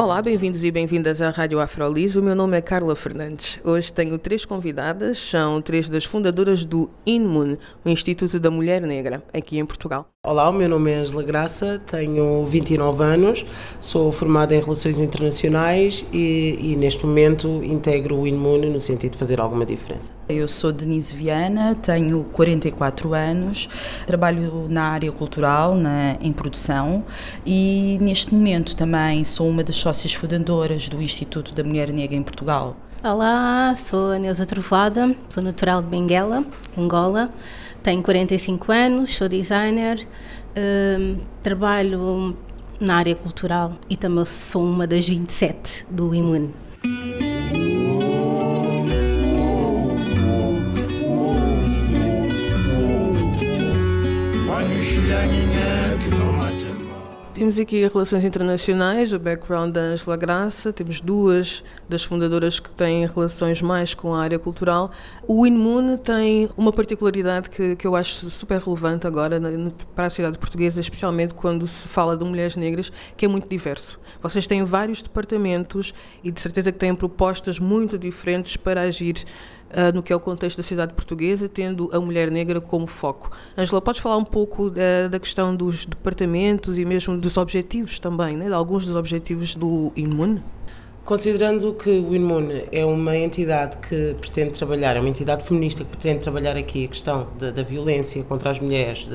Olá, bem-vindos e bem-vindas à Rádio Afrolis. O meu nome é Carla Fernandes. Hoje tenho três convidadas, são três das fundadoras do INMUN, o Instituto da Mulher Negra, aqui em Portugal. Olá, o meu nome é Angela Graça, tenho 29 anos, sou formada em Relações Internacionais e, e neste momento integro o INMUN no sentido de fazer alguma diferença. Eu sou Denise Viana, tenho 44 anos, trabalho na área cultural, na, em produção e neste momento também sou uma das sócias fundadoras do Instituto da Mulher Negra em Portugal. Olá, sou a Neuza Trovada, sou natural de Benguela, Angola, tenho 45 anos, sou designer, hum, trabalho na área cultural e também sou uma das 27 do Imune. Temos aqui relações internacionais, o background da Angela Graça, temos duas das fundadoras que têm relações mais com a área cultural. O Inmune tem uma particularidade que, que eu acho super relevante agora na, para a sociedade portuguesa, especialmente quando se fala de mulheres negras, que é muito diverso. Vocês têm vários departamentos e de certeza que têm propostas muito diferentes para agir uh, no que é o contexto da cidade portuguesa, tendo a mulher negra como foco. Angela, podes falar um pouco da, da questão dos departamentos e mesmo dos objetivos também, né? de alguns dos objetivos do Imune? Considerando que o Inmune é uma entidade que pretende trabalhar, é uma entidade feminista que pretende trabalhar aqui a questão da, da violência contra as mulheres,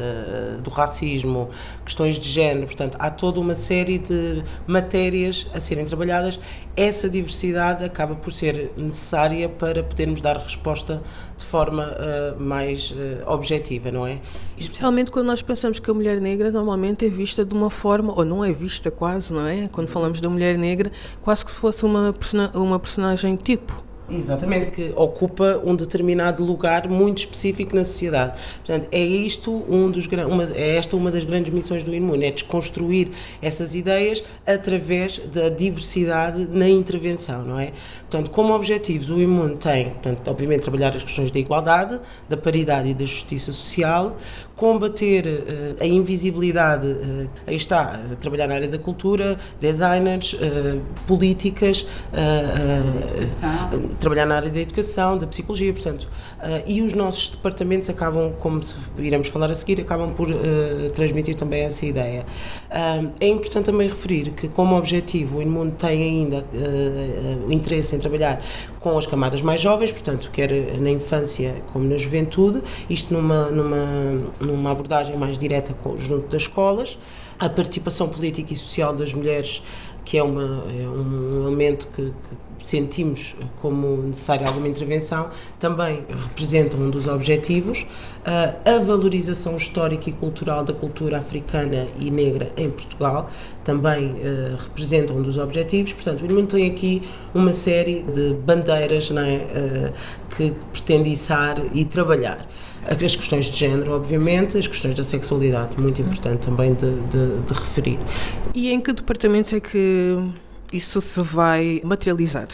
do racismo, questões de género, portanto, há toda uma série de matérias a serem trabalhadas. Essa diversidade acaba por ser necessária para podermos dar resposta de forma uh, mais uh, objetiva, não é? Especialmente quando nós pensamos que a mulher negra normalmente é vista de uma forma, ou não é vista quase, não é? Quando falamos da mulher negra, quase que se fosse uma, uma personagem tipo. Exatamente, que ocupa um determinado lugar muito específico na sociedade. Portanto, é isto um dos uma, é esta uma das grandes missões do Imune, é desconstruir essas ideias através da diversidade na intervenção, não é? Portanto, como objetivos, o Imune tem, portanto, obviamente, trabalhar as questões da igualdade, da paridade e da justiça social, combater uh, a invisibilidade, uh, aí está, uh, trabalhar na área da cultura, designers, políticas, trabalhar na área da educação, da psicologia, portanto, e os nossos departamentos acabam, como iremos falar a seguir, acabam por transmitir também essa ideia. é importante também referir que, como objetivo, o Inmundo tem ainda o interesse em trabalhar com as camadas mais jovens, portanto, quer na infância como na juventude, isto numa, numa numa abordagem mais direta junto das escolas, a participação política e social das mulheres, que é, uma, é um elemento que, que sentimos como necessária alguma intervenção, também representa um dos objetivos. a valorização histórica e cultural da cultura africana e negra em Portugal também uh, representa um dos objetivos. Portanto, o Irmão tem aqui uma série de bandeiras uh, que pretende içar e trabalhar as questões de género, obviamente, as questões da sexualidade, muito importante também de, de, de referir. E em que departamentos é que isso se vai materializar?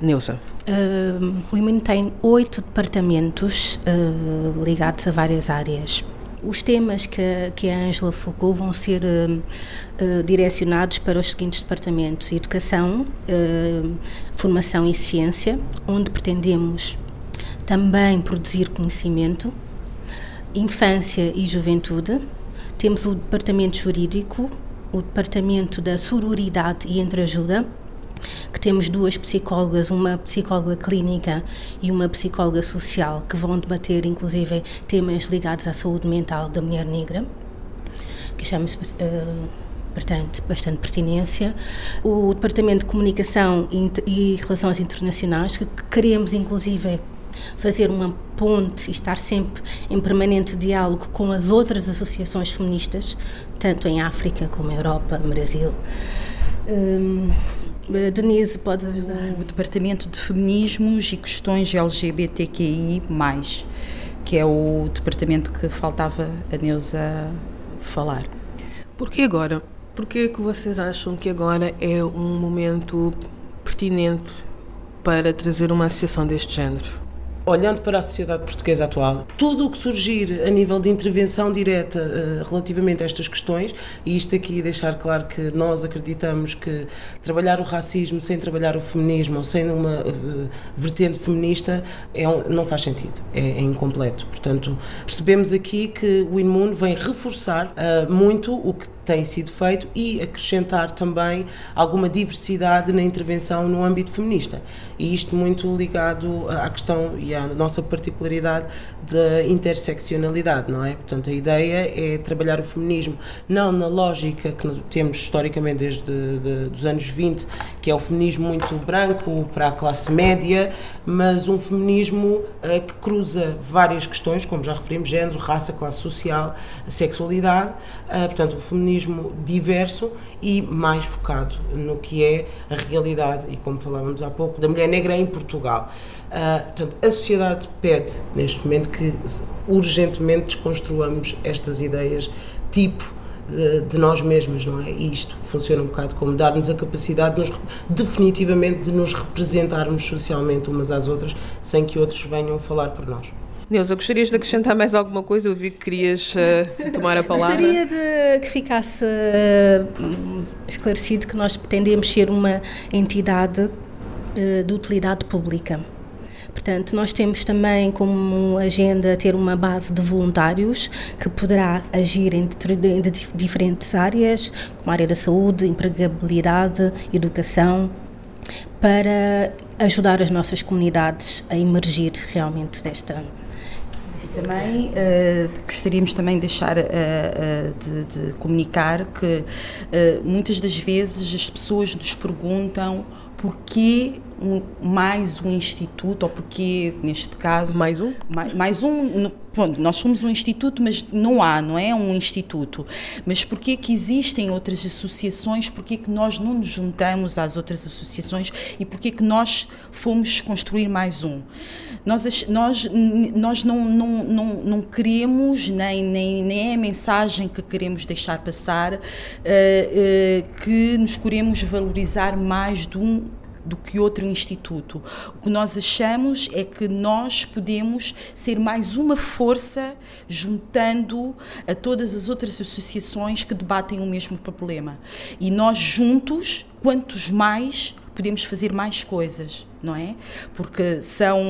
Neuza? Uh, o IMIN tem oito departamentos uh, ligados a várias áreas. Os temas que, que a Ângela focou vão ser uh, uh, direcionados para os seguintes departamentos: Educação, uh, Formação e Ciência, onde pretendemos também produzir conhecimento, infância e juventude. Temos o departamento jurídico, o departamento da sororidade e entreajuda, que temos duas psicólogas, uma psicóloga clínica e uma psicóloga social, que vão debater inclusive temas ligados à saúde mental da mulher negra, que chamamos uh, bastante pertinência. O Departamento de Comunicação e Relações Internacionais, que queremos inclusive fazer uma ponte e estar sempre em permanente diálogo com as outras associações feministas, tanto em África como Europa, Brasil. Um, Uh, Denise, pode ajudar. O Departamento de Feminismos e Questões LGBTQI, que é o departamento que faltava a Neuza falar. Por que agora? Por que vocês acham que agora é um momento pertinente para trazer uma associação deste género? Olhando para a sociedade portuguesa atual, tudo o que surgir a nível de intervenção direta uh, relativamente a estas questões, e isto aqui deixar claro que nós acreditamos que trabalhar o racismo sem trabalhar o feminismo ou sem uma uh, vertente feminista é um, não faz sentido, é, é, incompleto. Portanto, percebemos aqui que o Inmune vem reforçar uh, muito o que tem sido feito e acrescentar também alguma diversidade na intervenção no âmbito feminista. E isto muito ligado à questão e à nossa particularidade da interseccionalidade, não é? Portanto, a ideia é trabalhar o feminismo não na lógica que temos historicamente desde de, os anos 20, que é o feminismo muito branco para a classe média, mas um feminismo uh, que cruza várias questões, como já referimos, género, raça, classe social, sexualidade, uh, portanto, o feminismo diverso e mais focado no que é a realidade, e como falávamos há pouco, da mulher negra em Portugal. Uh, portanto, a sociedade pede, neste momento, que urgentemente desconstruamos estas ideias tipo de, de, nós mesmas, não é? E isto funciona um bocado como dar-nos a capacidade de nos, definitivamente de nos representarmos socialmente umas às outras sem que outros venham falar por nós. Neuza, gostarias de acrescentar mais alguma coisa? Eu vi que querias uh, tomar a palavra. Gostaria de que ficasse uh, esclarecido que nós pretendemos ser uma entidade uh, de utilidade pública Portanto, nós temos também como agenda ter uma base de voluntários que poderá agir em, diferentes áreas, como a área da saúde, empregabilidade, educação, para ajudar as nossas comunidades a emergir realmente desta. Também uh, gostaríamos também de deixar uh, uh, de, de, comunicar que muitas das vezes as pessoas nos perguntam porquê um, mais um instituto, ou porquê, neste caso... Mais um? Mais, mais um, pronto, nós somos um instituto, mas não há, não é um instituto. Mas porquê que existem outras associações, porquê que nós não nos juntamos às outras associações e porquê que nós fomos construir mais um? Nós, nós, nós não, não, não, não queremos, nem, nem, nem é a mensagem que queremos deixar passar, uh, uh, que nos queremos valorizar mais de um do que outro instituto. O que nós achamos é que nós podemos ser mais uma força juntando a todas as outras associações que debatem o mesmo problema. E nós juntos, quantos mais, podemos fazer mais coisas não é? Porque são,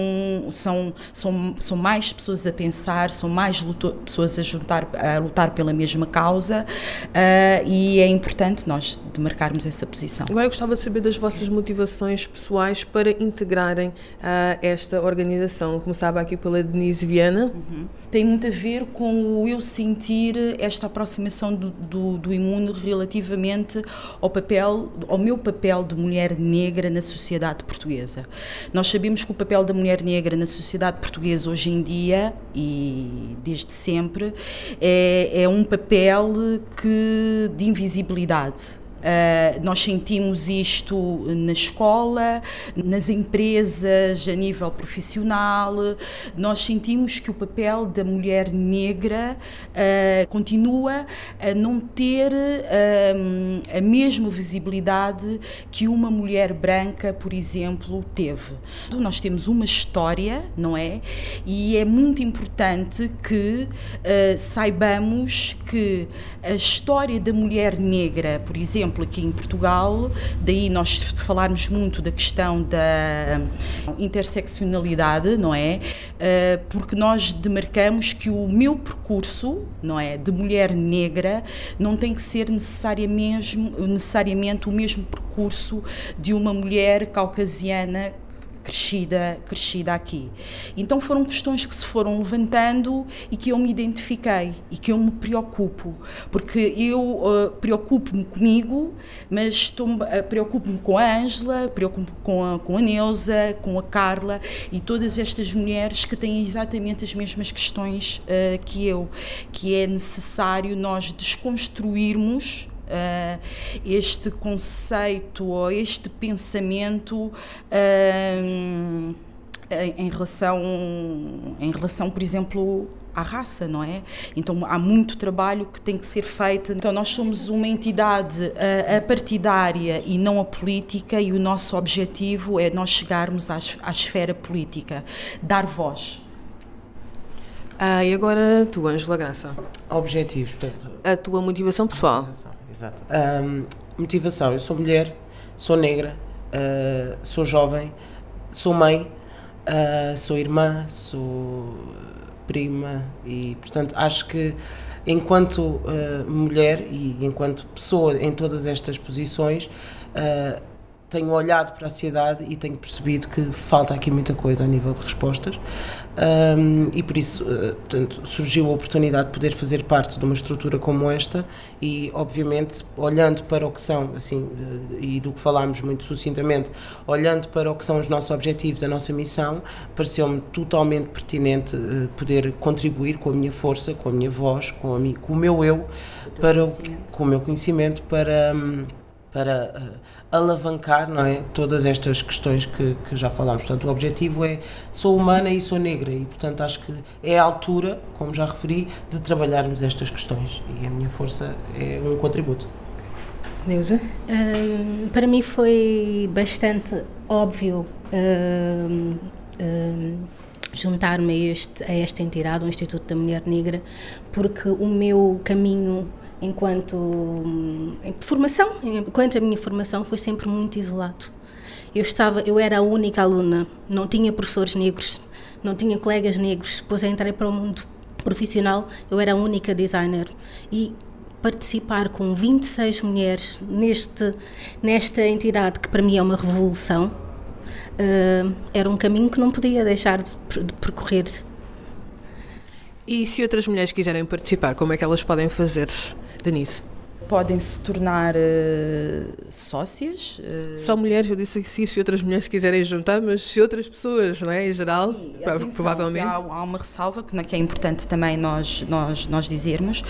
são, são, são mais pessoas a pensar, são mais luto, pessoas a, juntar, a lutar pela mesma causa uh, e é importante nós demarcarmos essa posição. Agora eu gostava de saber das vossas motivações pessoais para integrarem uh, esta organização. Começava aqui pela Denise Viana. Uhum. Tem muito a ver com o eu sentir esta aproximação do, do, do imuno relativamente ao papel, ao meu papel de mulher negra na sociedade portuguesa. Nós sabemos que o papel da mulher negra na sociedade portuguesa hoje em dia e desde sempre é, é um papel que de invisibilidade Uh, nós sentimos isto na escola, nas empresas, a nível profissional. Nós sentimos que o papel da mulher negra uh, continua a não ter uh, a mesma visibilidade que uma mulher branca, por exemplo, teve. Nós temos uma história, não é? E é muito importante que saibamos que a história da mulher negra, por exemplo, exemplo, aqui em Portugal, daí nós falarmos muito da questão da interseccionalidade, não é? Eh, porque nós demarcamos que o meu percurso, não é, de mulher negra, não tem que ser necessariamente, necessariamente o mesmo percurso de uma mulher caucasiana crescida, crescida aqui. Então foram questões que se foram levantando e que eu me identifiquei e que eu me preocupo, porque eu uh, preocupo-me comigo, mas uh, preocupo-me com a Ângela, preocupo-me com a, com a Neuza, com a Carla e todas estas mulheres que têm exatamente as mesmas questões uh, que eu, que é necessário nós desconstruirmos uh, este conceito ou este pensamento uh, em relação, em relação, por exemplo, à raça, não é? Então há muito trabalho que tem que ser feito. Então nós somos uma entidade uh, a partidária e não a política e o nosso objetivo é nós chegarmos à, à esfera política, dar voz. Ah, e agora tu, Ângela Graça? Objetivos. Portanto, a tua motivação pessoal. Motivação, exato. Um, motivação, eu sou mulher, sou negra, uh, sou jovem, sou mãe, uh, sou irmã, sou prima e, portanto, acho que enquanto uh, mulher e enquanto pessoa em todas estas posições, uh, tenho olhado para a sociedade e tenho percebido que falta aqui muita coisa a nível de respostas. Um, e por isso uh, portanto, surgiu a oportunidade de poder fazer parte de uma estrutura como esta e obviamente olhando para o que são assim uh, e do que falámos muito sucintamente olhando para o que são os nossos objetivos a nossa missão pareceu-me totalmente pertinente uh, poder contribuir com a minha força com a minha voz com, a com o meu eu para o, com o meu conhecimento para um, para uh, alavancar não é, todas estas questões que, que, já falámos. Portanto, o objetivo é sou humana e sou negra e, portanto, acho que é a altura, como já referi, de trabalharmos estas questões e a minha força é um contributo. Neuza? Um, para mim foi bastante óbvio um, um, juntar-me a, este, a esta entidade, o Instituto da Mulher Negra, porque o meu caminho enquanto hum, formação, enquanto a minha formação foi sempre muito isolado. Eu estava, eu era a única aluna, não tinha professores negros, não tinha colegas negros. Depois entrei para o mundo profissional, eu era a única designer e participar com 26 mulheres neste nesta entidade que para mim é uma revolução uh, era um caminho que não podia deixar de, de percorrer. E se outras mulheres quiserem participar, como é que elas podem fazer? Denise? Podem se tornar uh, sócias. Uh... Só mulheres, eu disse que sim, se outras mulheres quiserem juntar, mas se outras pessoas, não é? Em geral, sim, atenção, provavelmente. Há, há, uma ressalva que, que é importante também nós, nós, nós dizermos,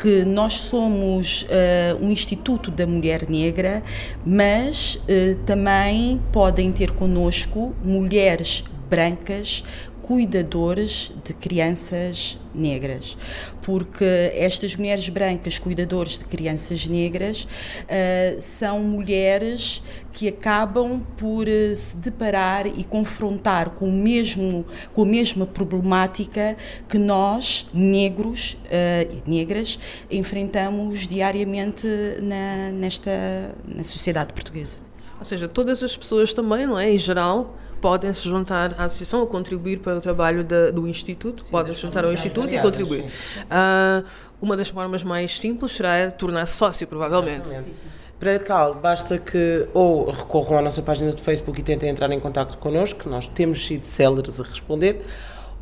que nós somos uh, um Instituto da Mulher Negra, mas também podem ter connosco mulheres brancas cuidadores de crianças negras, porque estas mulheres brancas cuidadoras de crianças negras uh, são mulheres que acabam por uh, se deparar e confrontar com o mesmo com a mesma problemática que nós negros uh, negras enfrentamos diariamente na, nesta na sociedade portuguesa. Ou seja, todas as pessoas também, não é, em geral, podem se juntar à associação ou contribuir para o trabalho de, do Instituto, sim, podem se juntar ao Instituto e contribuir. Uh, uma das formas mais simples será tornar-se sócio, provavelmente. Para tal, basta que ou recorram à nossa página de Facebook e tentem entrar em contato connosco, nós temos sido céleres a responder,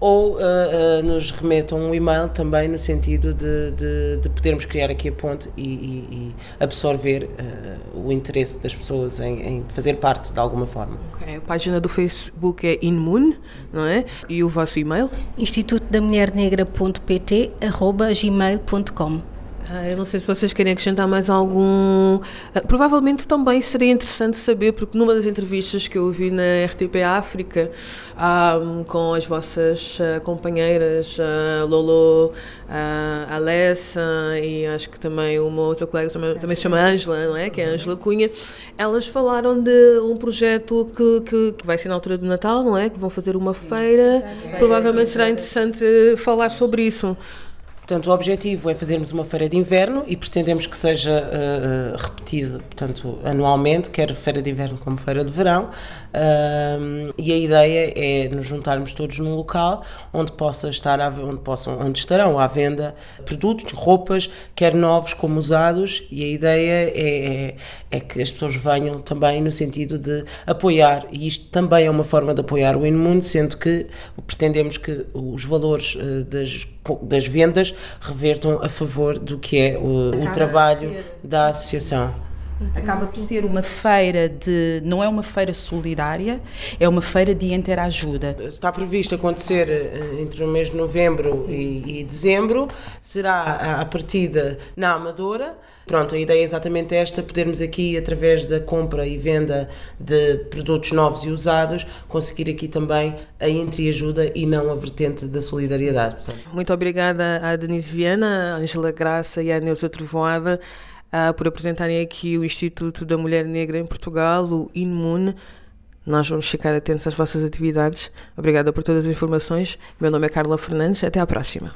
ou uh, uh, nos remetam um e-mail também no sentido de, de, de podermos criar aqui a ponte e, e, e absorver uh, o interesse das pessoas em, em, fazer parte de alguma forma. Okay. A página do Facebook é Inmun, não é? E o vosso e-mail? Instituto da Mulher Negra.pt arroba gmail.com eu não sei se vocês querem acrescentar mais algum. Ah, provavelmente também seria interessante saber, porque numa das entrevistas que eu ouvi na RTP África, ah, com as vossas companheiras, Lolo, Alessa e acho que também uma outra colega também, também se chama Ângela, não é? Que é Ângela Cunha, elas falaram de um projeto que, que, que, vai ser na altura do Natal, não é? Que vão fazer uma Sim. feira. Provavelmente será interessante falar sobre isso. Portanto, o objetivo é fazermos uma feira de inverno e pretendemos que seja uh, repetida, portanto, anualmente, quer feira de inverno como feira de verão. Uh, e a ideia é nos juntarmos todos num local onde possa estar, onde possam, onde estarão à venda produtos, roupas, quer novos como usados. E a ideia é, é, é que as pessoas venham também no sentido de apoiar. E isto também é uma forma de apoiar o Inmundo, sendo que pretendemos que os valores uh, das das vendas revertam a favor do que é o, o trabalho da associação. Acaba por ser uma feira de. não é uma feira solidária, é uma feira de interajuda. Está previsto acontecer eh, entre o mês de novembro sim, e, sim. e, dezembro, será a partida na Amadora. Pronto, a ideia é exatamente esta: podermos aqui, através da compra e venda de produtos novos e usados, conseguir aqui também a entreajuda e não a vertente da solidariedade. Portanto. Muito obrigada à Denise Viana, à Angela Graça e à Neuza Trovoada uh, por apresentarem aqui o Instituto da Mulher Negra em Portugal, o INMUN. Nós vamos ficar atentos às vossas atividades. Obrigada por todas as informações. Meu nome é Carla Fernandes. Até à próxima.